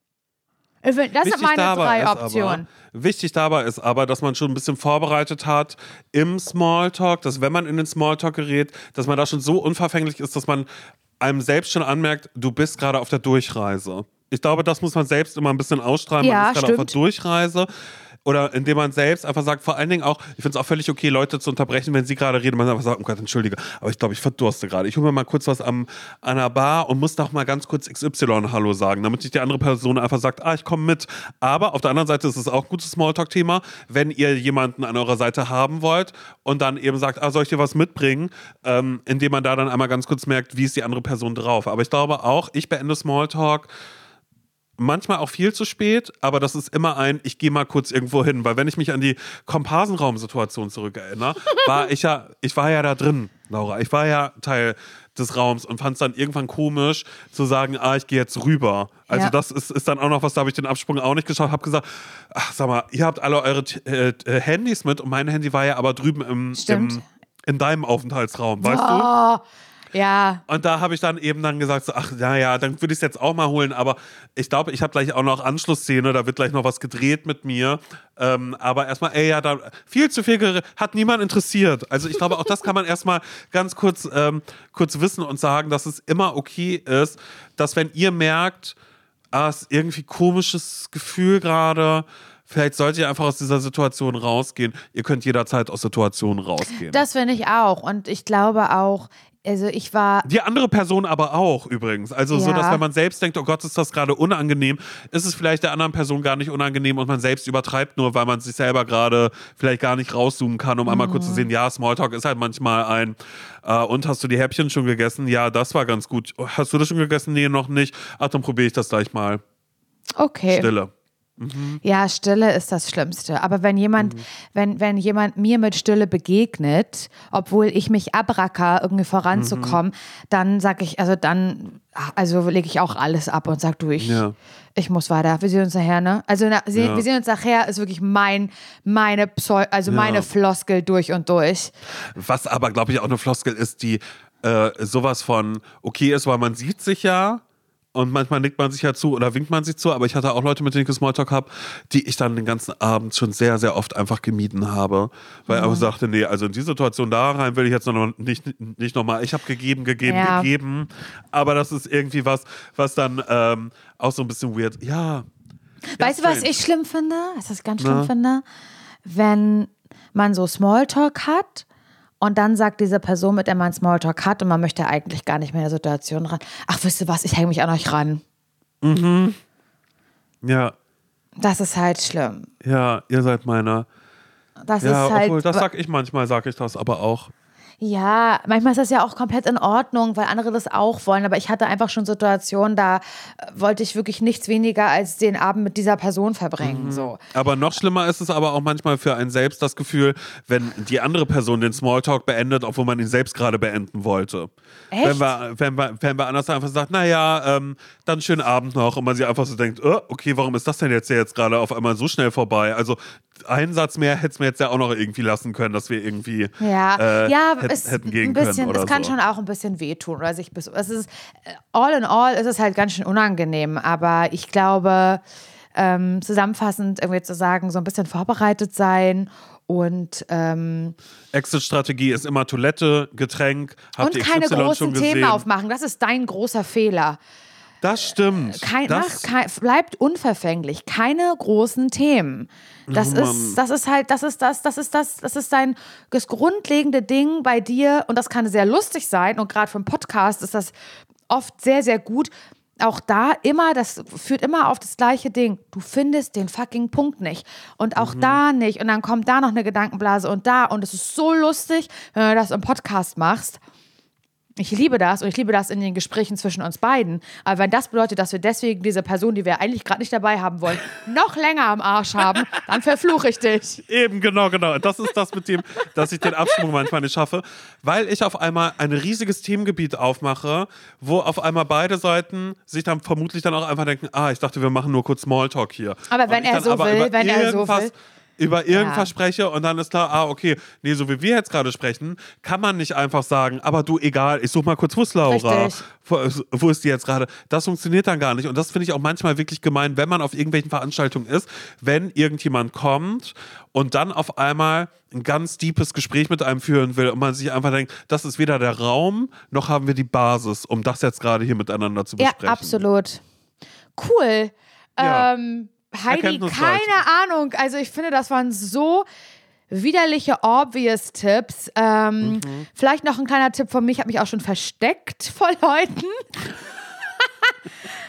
Find, Das sind meine drei Optionen. Aber, wichtig dabei ist aber, dass man schon ein bisschen vorbereitet hat im Smalltalk, dass wenn man in den Smalltalk gerät, dass man da schon so unverfänglich ist, dass man einem selbst schon anmerkt, du bist gerade auf der Durchreise. Ich glaube, das muss man selbst immer ein bisschen ausstrahlen. Ja, man ist gerade auf der Durchreise. Oder indem man selbst einfach sagt, vor allen Dingen auch, ich finde es auch völlig okay, Leute zu unterbrechen, wenn sie gerade reden. Man einfach sagt, oh Gott, entschuldige, aber ich glaube, ich verdurste gerade. Ich hole mir mal kurz was am, an der Bar und muss doch mal ganz kurz XY Hallo sagen, damit sich die andere Person einfach sagt, ah, ich komme mit. Aber auf der anderen Seite ist es auch ein gutes Smalltalk-Thema, wenn ihr jemanden an eurer Seite haben wollt und dann eben sagt, ah, soll ich dir was mitbringen, ähm, indem man da dann einmal ganz kurz merkt, wie ist die andere Person drauf. Aber ich glaube auch, ich beende Smalltalk manchmal auch viel zu spät, aber das ist immer ein, ich gehe mal kurz irgendwo hin, weil wenn ich mich an die Komparsenraum-Situation zurückerinnere, war ich ja, ich war ja da drin, Laura, ich war ja Teil des Raums und fand es dann irgendwann komisch zu sagen, ah, ich gehe jetzt rüber. Also Ja. das ist, ist dann auch noch was, da habe ich den Absprung auch nicht geschafft, habe gesagt, ach, sag mal, ihr habt alle eure äh, äh, Handys mit und mein Handy war ja aber drüben im, im in deinem Aufenthaltsraum, weißt du? Ja. Und da habe ich dann eben dann gesagt, so, ach naja, dann würde ich es jetzt auch mal holen. Aber ich glaube, ich habe gleich auch noch Anschlussszene, da wird gleich noch was gedreht mit mir. Ähm, aber erstmal, ey, ja, da viel zu viel hat niemand interessiert. Also ich glaube, auch das kann man erstmal ganz kurz, ähm, kurz wissen und sagen, dass es immer okay ist, dass wenn ihr merkt, ah, es ist irgendwie komisches Gefühl gerade. Vielleicht solltet ihr einfach aus dieser Situation rausgehen. Ihr könnt jederzeit aus Situationen rausgehen. Das finde ich auch. Und ich glaube auch, also ich war Die andere Person aber auch übrigens. Also so, Ja. dass wenn man selbst denkt, oh Gott, ist das gerade unangenehm, ist es vielleicht der anderen Person gar nicht unangenehm und man selbst übertreibt nur, weil man sich selber gerade vielleicht gar nicht rauszoomen kann, um einmal kurz Mhm. zu sehen, ja, Smalltalk ist halt manchmal ein äh, und hast du die Häppchen schon gegessen? Ja, das war ganz gut. Hast du das schon gegessen? Nee, noch nicht. Ach, dann probiere ich das gleich mal. okay. Stille. Ja, Stille ist das Schlimmste. Aber wenn jemand, Mhm. wenn, wenn jemand mir mit Stille begegnet, obwohl ich mich abracker, irgendwie voranzukommen, Mhm. dann sag ich, also dann, also lege ich auch alles ab und sag du, ich, Ja. ich muss weiter. Wir sehen uns nachher, ne? Also na, se- Ja. wir sehen uns nachher ist wirklich mein, meine Pseu also meine Floskel durch und durch. Was aber, glaube ich, auch eine Floskel ist, die äh, sowas von okay ist, weil man sieht sich ja und manchmal nickt man sich ja zu oder winkt man sich zu, aber ich hatte auch Leute, mit denen ich Smalltalk habe, die ich dann den ganzen Abend schon sehr, sehr oft einfach gemieden habe, weil ich Mhm. aber sagte, nee, also in die Situation da rein will ich jetzt noch nicht, nicht nochmal, ich habe gegeben, gegeben, Ja. gegeben, aber das ist irgendwie was, was dann ähm, auch so ein bisschen weird, ja. Weißt du, was ich schlimm finde? Was ich ganz schlimm Na? finde? Wenn man so Smalltalk hat und dann sagt diese Person, mit der man Smalltalk hat und man möchte eigentlich gar nicht mehr in der Situation ran. Ach, wisst ihr was, ich hänge mich an euch ran. Ja, Das ist halt schlimm. ja, ihr seid meiner. Das Ja, ist halt. obwohl, das sag ich manchmal, sage ich das aber auch. Ja, manchmal ist das ja auch komplett in Ordnung, weil andere das auch wollen. Aber ich hatte einfach schon Situationen, da äh, wollte ich wirklich nichts weniger als den Abend mit dieser Person verbringen. Mhm. So. Aber noch schlimmer ist es aber auch manchmal für einen selbst das Gefühl, wenn die andere Person den Smalltalk beendet, obwohl man ihn selbst gerade beenden wollte. Echt? Wenn wir, wenn wir, wenn wir anders einfach sagt, naja, ähm, dann schönen Abend noch und man sich einfach so denkt, oh, okay, warum ist das denn jetzt, jetzt gerade auf einmal so schnell vorbei? Also einen Satz mehr hätte es mir jetzt ja auch noch irgendwie lassen können, dass wir irgendwie Ja, äh, ja, hätten, es, hätten gehen ein bisschen, können oder es kann so. schon auch ein bisschen wehtun oder sich bis, es ist äh, all in all ist es halt ganz schön unangenehm, aber ich glaube ähm, zusammenfassend irgendwie zu sagen, so ein bisschen vorbereitet sein und ähm, Exit-Strategie ist immer Toilette, Getränk, habt und ihr keine großen? Themen aufmachen. Das ist dein großer Fehler. Das stimmt. Kein, das, mach, kein, bleibt unverfänglich. Keine großen Themen. Das Oh ist, das ist halt, das ist das, das ist das, das ist dein das grundlegende Ding bei dir und das kann sehr lustig sein und gerade für einen Podcast ist das oft sehr, sehr gut. Auch da immer, das führt immer auf das gleiche Ding. Du findest den fucking Punkt nicht. Und auch Mhm. da nicht. Und dann kommt da noch eine Gedankenblase und da. Und es ist so lustig, wenn du das im Podcast machst. Ich liebe das und ich liebe das in den Gesprächen zwischen uns beiden. Aber wenn das bedeutet, dass wir deswegen diese Person, die wir eigentlich gerade nicht dabei haben wollen, noch länger am Arsch haben, dann verfluche ich dich. Eben, genau, genau. Das ist das mit dem, dass ich den Absprung manchmal nicht schaffe, weil ich auf einmal ein riesiges Themengebiet aufmache, wo auf einmal beide Seiten sich dann vermutlich dann auch einfach denken, ah, ich dachte, wir machen nur kurz Smalltalk hier. Aber wenn er so will, wenn er so will. Über irgendwas Ja. spreche und dann ist klar, ah, okay, nee, so wie wir jetzt gerade sprechen, kann man nicht einfach sagen, aber du, egal, ich such mal kurz, wo ist Laura? Wo, wo ist die jetzt gerade? Das funktioniert dann gar nicht. Und das finde ich auch manchmal wirklich gemein, wenn man auf irgendwelchen Veranstaltungen ist, wenn irgendjemand kommt und dann auf einmal ein ganz deepes Gespräch mit einem führen will und man sich einfach denkt, das ist weder der Raum, noch haben wir die Basis, um das jetzt gerade hier miteinander zu Ja, besprechen. absolut. Cool. Ja. Ähm, Heidi, keine Ahnung. Also ich finde, das waren so widerliche, obvious Tipps. Ähm, Mhm. Vielleicht noch ein kleiner Tipp von mir. Ich habe mich auch schon versteckt vor Leuten.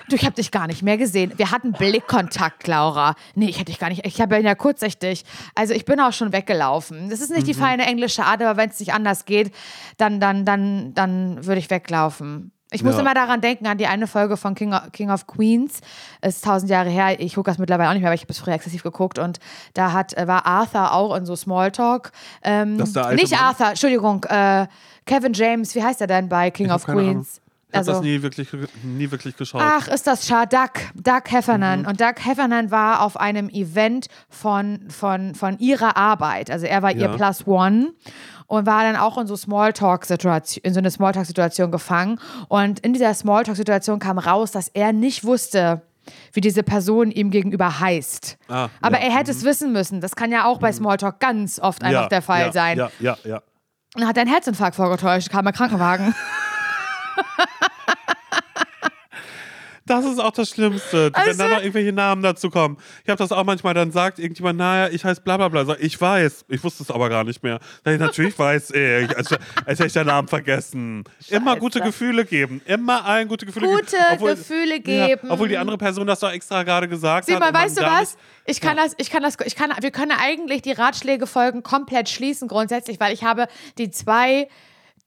Du, ich habe dich gar nicht mehr gesehen. Wir hatten Blickkontakt, Laura. Nee, ich hätte dich gar nicht. Ich habe ja kurzsichtig. Also ich bin auch schon weggelaufen. Das ist nicht die Mhm. feine englische Art, aber wenn es nicht anders geht, dann, dann, dann, dann würde ich weglaufen. Ich muss Ja. immer daran denken, an die eine Folge von King of, King of Queens. Ist tausend Jahre her. Ich gucke das mittlerweile auch nicht mehr, aber ich habe es früher exzessiv geguckt. Und da hat, äh, war Arthur auch in so Smalltalk. Ähm, Das ist der alte nicht Mann? Arthur, Entschuldigung. Äh, Kevin James, wie heißt er denn bei King Ich of. Queens? Ich habe das nie wirklich, nie wirklich geschaut. Ach, ist das schade. Doug, Doug Heffernan. Mhm. Und Doug Heffernan war auf einem Event von, von, von ihrer Arbeit. Also er war ihr Ja. Plus One und war dann auch in so Smalltalk-Situation, in so eine Smalltalk-Situation gefangen. Und in dieser Smalltalk-Situation kam raus, dass er nicht wusste, wie diese Person ihm gegenüber heißt. Ah, Aber ja. Mhm. er hätte es wissen müssen. Das kann ja auch bei Smalltalk ganz oft einfach ja, der Fall ja, sein. Ja, ja, ja. Und hat einen Herzinfarkt vorgetäuscht, kam ein Krankenwagen. Das ist auch das Schlimmste, wenn Also- dann noch irgendwelche Namen dazu kommen. Ich habe das auch manchmal, dann sagt irgendjemand, naja, ich heiße bla bla bla. Sag, ich weiß, ich wusste es aber gar nicht mehr. Sag ich, natürlich weiß ich, als, als hätte ich den Namen vergessen. Immer gute Gefühle geben, immer allen gute Gefühle Gute geben. Gefühle geben. Ja, obwohl die andere Person das doch extra gerade gesagt Sieh hat. mal, und man weißt du was? Ich kann das, ich kann das, ich kann, wir können eigentlich die Ratschläge-Folgen komplett schließen grundsätzlich, weil ich habe die zwei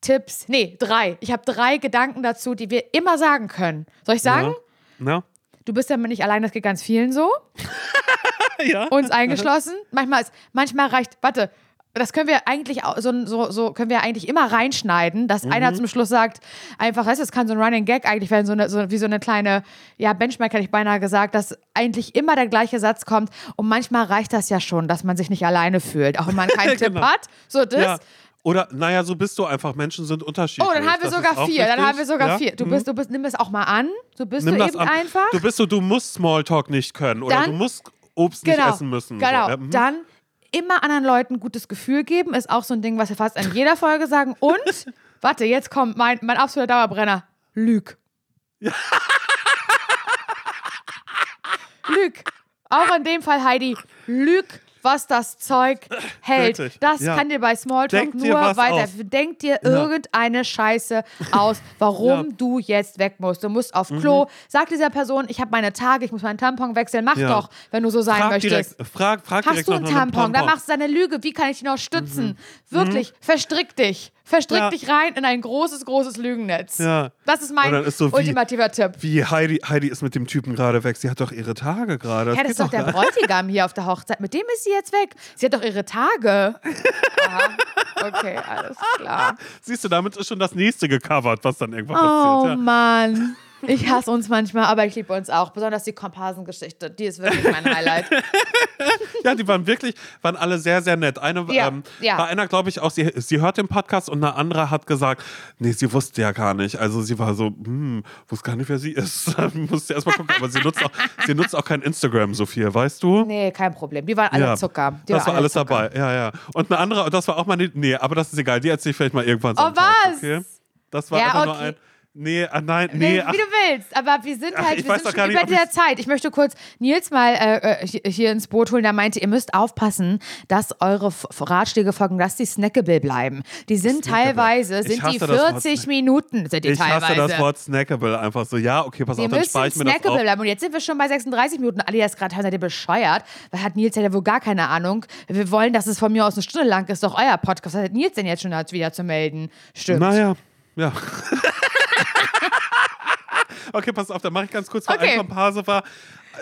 Tipps, nee, drei. Ich habe drei Gedanken dazu, die wir immer sagen können. Soll ich sagen? Nicht, ja. du bist damit nicht allein, das geht ganz vielen so. ja. uns eingeschlossen. Manchmal, ist, manchmal reicht, warte, das können wir eigentlich auch, so, so, so können wir eigentlich immer reinschneiden, dass Mhm. einer zum Schluss sagt, einfach, weißt du, es kann so ein Running Gag eigentlich werden, so eine, so, wie so eine kleine, ja, Benchmark hätte ich beinahe gesagt, dass eigentlich immer der gleiche Satz kommt und manchmal reicht das ja schon, dass man sich nicht alleine fühlt, auch wenn man keinen Tipp Genau. hat, so das. ja. Oder, naja, so bist du einfach. Menschen sind unterschiedlich. Oh, dann haben wir Das sogar vier. Dann haben wir sogar ja? vier. Du Mhm. bist, du bist, nimm es auch mal an. So bist Nimm du eben an. einfach. Du bist so, du musst Smalltalk nicht können. Oder Dann- du musst Obst genau. nicht essen müssen. Genau. So. Mhm. Dann immer anderen Leuten ein gutes Gefühl geben, ist auch so ein Ding, was wir fast in jeder Folge sagen. Und, warte, jetzt kommt mein, mein absoluter Dauerbrenner. Lüg. Lüg. Auch in dem Fall, Heidi, lüg, was das Zeug hält. Wirklich, Das ja. kann dir bei Smalltalk Denk nur weiter. aus. Denk dir irgendeine Scheiße aus, warum Ja. Mhm. du jetzt weg musst. Du musst auf Klo. Sag dieser Person, ich habe meine Tage, ich muss meinen Tampon wechseln. Mach Ja. doch, wenn du so sein frag möchtest. direkt, frag, frag Hast direkt du einen einem Tampon? Dann machst du eine Lüge. Wie kann ich dich noch stützen? Wirklich, verstrick dich. Verstrick. Ja. dich rein in ein großes, großes Lügennetz. Ja. Das ist mein ist so wie- ultimativer Tipp. Wie Heidi, Heidi ist mit dem Typen gerade weg. Sie hat doch ihre Tage gerade. Ja, das ist doch der. Bräutigam hier auf der Hochzeit. Mit dem ist sie jetzt weg. Sie hat doch ihre Tage. Aha. Okay, alles klar. Siehst du, damit ist schon das nächste gecovert, was dann irgendwann Oh passiert. Mann. Ich hasse uns manchmal, aber ich liebe uns auch. Besonders die Komparsengeschichte. Die ist wirklich mein Highlight. Ja. die waren wirklich, waren alle sehr, sehr nett. Eine, Ja, ähm, ja. Bei einer, glaube ich, auch, sie, sie hört den Podcast und eine andere hat gesagt, nee, sie wusste ja gar nicht. Also sie war so, hm, wusste gar nicht, wer sie ist. Musste erst mal gucken. Aber sie nutzt, auch, sie nutzt auch kein Instagram so viel, weißt du? Nee, kein Problem. Die waren alle Ja, Zucker. Die das war alle alles Zucker. dabei, ja, ja. Und eine andere, das war auch mal, nee, aber das ist egal, die erzähle ich vielleicht mal irgendwann Oh, Sonntag, was? Okay? Das war Ja, einfach nur okay. ein, nee, ah, nein, Nee, nee, wie du willst, aber wir sind Ach, halt, ich wir sind schon nicht, über ich- der Zeit. Ich möchte kurz Nils mal äh, äh, hier- ins Boot holen. Der meinte, ihr müsst aufpassen, dass eure F Ratschläge folgen, dass die snackable bleiben. Die sind Snackable. teilweise, Ich sind die hasse das Wort 40 snack- Minuten, sind die ich hasse teilweise. das Wort snackable einfach so. Ja, okay, pass auf, dann spare ich mir das snackable auf. bleiben. Und jetzt sind wir schon bei 36 Minuten. Alle, die das gerade hören, seid ihr bescheuert. Weil hat Nils ja wohl gar keine Ahnung. Wir wollen, dass es von mir aus eine Stunde lang ist. Doch euer Podcast. Was hat Nils denn jetzt schon wieder zu melden? Stimmt. Naja, ja. okay, pass auf, dann mache ich ganz kurz, weil Okay. ein Komparse war.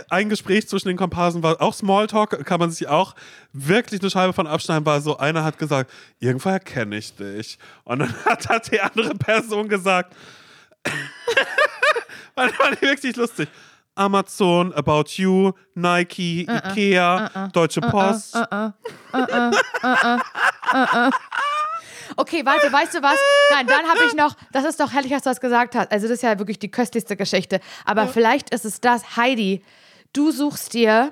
Ein Gespräch zwischen den Komparsen war auch Smalltalk, kann man sich auch wirklich eine Scheibe von abschneiden, war so, einer hat gesagt, irgendwoher kenne ich dich. Und dann hat, hat die andere Person gesagt, war, war wirklich lustig. Amazon, About You, Nike, Ikea, Deutsche Post. Okay, warte, weißt du was? Nein, dann habe ich noch, das ist doch herrlich, dass du das gesagt hast. Also, das ist ja wirklich die köstlichste Geschichte. Aber vielleicht ist es das, Heidi, du suchst dir,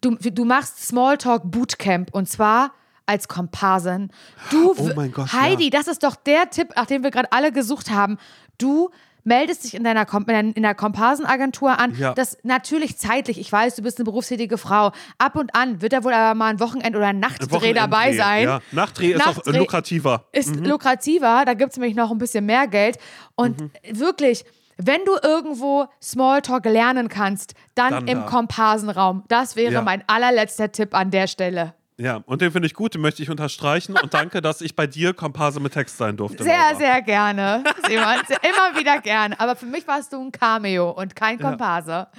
du, du machst Smalltalk Bootcamp und zwar als Komparsin. Du, Oh mein Gott, Heidi, ja. das ist doch der Tipp, nach dem wir gerade alle gesucht haben. Du meldest dich in deiner, Kom in der Komparsenagentur an. Ja. Das natürlich zeitlich, ich weiß, du bist eine berufstätige Frau. Ab und an wird da wohl aber mal ein Wochenend oder ein Nachtdreh dabei Wochenenddreh, sein. Ja. Nachtdreh ist auch Nachtdreh lukrativer. Ist lukrativer, da gibt es nämlich noch ein bisschen mehr Geld. Und Mhm. wirklich, wenn du irgendwo Smalltalk lernen kannst, dann, Dann im da. Komparsenraum. Das wäre Ja. mein allerletzter Tipp an der Stelle. Ja, und den finde ich gut, den möchte ich unterstreichen und danke, dass ich bei dir Komparse mit Text sein durfte. Sehr, Laura. sehr gerne. Simon. Immer wieder gerne. Aber für mich warst du ein Cameo und kein Komparse.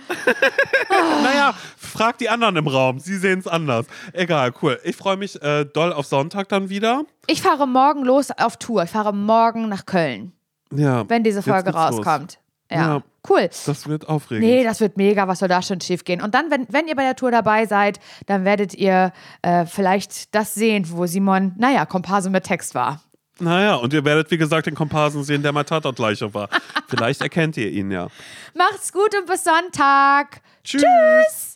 Naja, frag die anderen im Raum, sie sehen es anders. Egal, cool. Ich freue mich äh, doll auf Sonntag dann wieder. Ich fahre morgen los auf Tour. Ich fahre morgen nach Köln, Ja. wenn diese Folge geht's los. rauskommt. Ja. Ja. Cool. Das wird aufregend. Nee, das wird mega, was soll da schon schief gehen? Und dann, wenn, wenn ihr bei der Tour dabei seid, dann werdet ihr äh, vielleicht das sehen, wo Simon, naja, Komparse mit Text war. Naja, und ihr werdet, wie gesagt, den Komparsen sehen, der mal Tatort-Gleiche war. Vielleicht erkennt ihr ihn ja. Macht's gut und bis Sonntag. Tschüss. Tschüss.